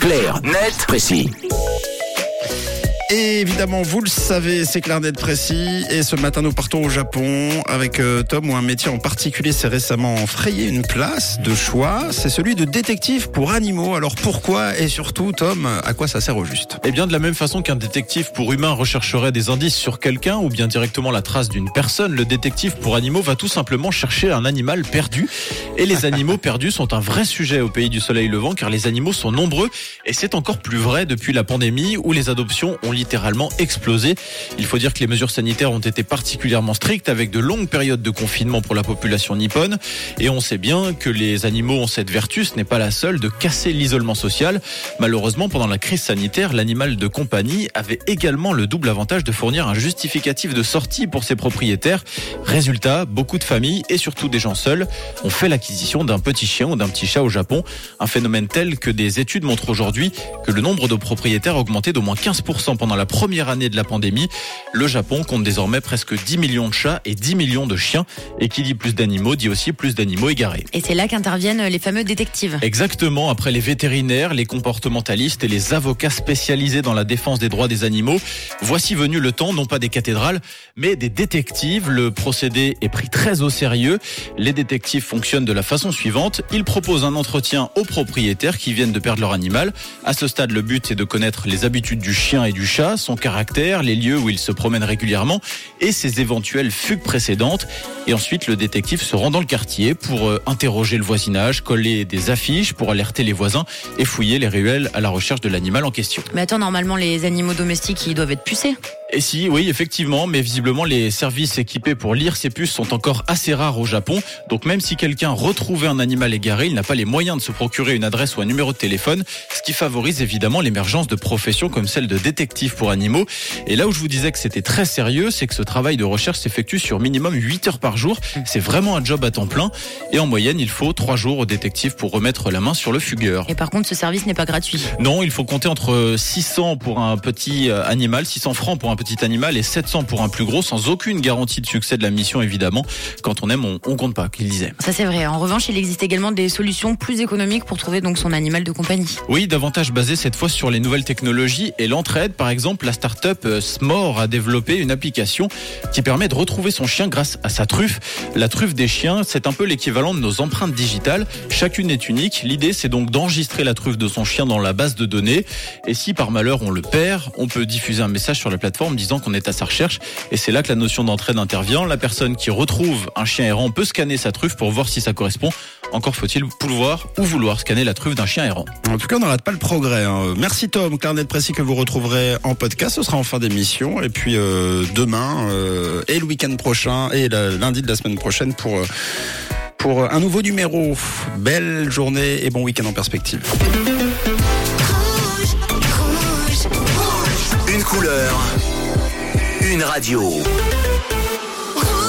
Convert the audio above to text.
Clair, net, précis. Et évidemment, vous le savez, c'est clair d'être précis. Et ce matin, nous partons au Japon avec euh, Tom, où un métier en particulier s'est récemment frayé une place de choix. C'est celui de détective pour animaux. Alors pourquoi et surtout, Tom, à quoi ça sert au juste? Eh bien, de la même façon qu'un détective pour humains rechercherait des indices sur quelqu'un ou bien directement la trace d'une personne, le détective pour animaux va tout simplement chercher un animal perdu. Et les animaux perdus sont un vrai sujet au pays du soleil levant car les animaux sont nombreux et c'est encore plus vrai depuis la pandémie où les adoptions ont littéralement explosé. Il faut dire que les mesures sanitaires ont été particulièrement strictes avec de longues périodes de confinement pour la population nippone. Et on sait bien que les animaux ont cette vertu, ce n'est pas la seule, de casser l'isolement social. Malheureusement, pendant la crise sanitaire, l'animal de compagnie avait également le double avantage de fournir un justificatif de sortie pour ses propriétaires. Résultat, beaucoup de familles et surtout des gens seuls ont fait l'acquisition d'un petit chien ou d'un petit chat au Japon. Un phénomène tel que des études montrent aujourd'hui que le nombre de propriétaires a augmenté d'au moins 15% pendant la première année de la pandémie. Le Japon compte désormais presque 10 millions de chats et 10 millions de chiens. Et qui dit plus d'animaux dit aussi plus d'animaux égarés. Et c'est là qu'interviennent les fameux détectives. Exactement, après les vétérinaires, les comportementalistes et les avocats spécialisés dans la défense des droits des animaux, voici venu le temps, non pas des cathédrales, mais des détectives. Le procédé est pris très au sérieux. Les détectives fonctionnent de la façon suivante. Ils proposent un entretien aux propriétaires qui viennent de perdre leur animal. À ce stade, le but est de connaître les habitudes du chien et du chat, son caractère, les lieux où il se promène régulièrement et ses éventuelles fugues précédentes. Et ensuite, le détective se rend dans le quartier pour euh, interroger le voisinage, coller des affiches pour alerter les voisins et fouiller les ruelles à la recherche de l'animal en question. Mais attends, normalement, les animaux domestiques, ils doivent être pucés. Et si, oui, effectivement, mais visiblement les services équipés pour lire ces puces sont encore assez rares au Japon. Donc même si quelqu'un retrouvait un animal égaré, il n'a pas les moyens de se procurer une adresse ou un numéro de téléphone, ce qui favorise évidemment l'émergence de professions comme celle de détective pour animaux. Et là où je vous disais que c'était très sérieux, c'est que ce travail de recherche s'effectue sur minimum 8 heures par jour. C'est vraiment un job à temps plein. Et en moyenne, il faut 3 jours au détective pour remettre la main sur le fugueur. Et par contre, ce service n'est pas gratuit. Non, il faut compter entre 600 pour un petit euh, animal, 600 francs pour un petit animal et 700 pour un plus gros, sans aucune garantie de succès de la mission, évidemment. Quand on aime, on, on compte pas, qu'il disait. Ça c'est vrai. En revanche, il existe également des solutions plus économiques pour trouver donc son animal de compagnie. Oui, davantage basé cette fois sur les nouvelles technologies et l'entraide. Par exemple, la start-up euh, Smore a développé une application qui permet de retrouver son chien grâce à sa truffe. La truffe des chiens, c'est un peu l'équivalent de nos empreintes digitales. Chacune est unique. L'idée, c'est donc d'enregistrer la truffe de son chien dans la base de données. Et si par malheur on le perd, on peut diffuser un message sur la plateforme disant qu'on est à sa recherche. Et c'est là que la notion d'entraide intervient. La personne qui retrouve un chien errant peut scanner sa truffe pour voir si ça correspond. Encore faut-il pouvoir ou vouloir scanner la truffe d'un chien errant. En tout cas, on n'arrête pas le progrès. hein. Merci Tom, Clarnet précis que vous retrouverez en podcast. Ce sera en fin d'émission. Et puis euh, demain euh, et le week-end prochain et le lundi de la semaine prochaine pour euh, pour un nouveau numéro. Belle journée et bon week-end en perspective. Rouge, rouge, rouge. Une couleur, une radio.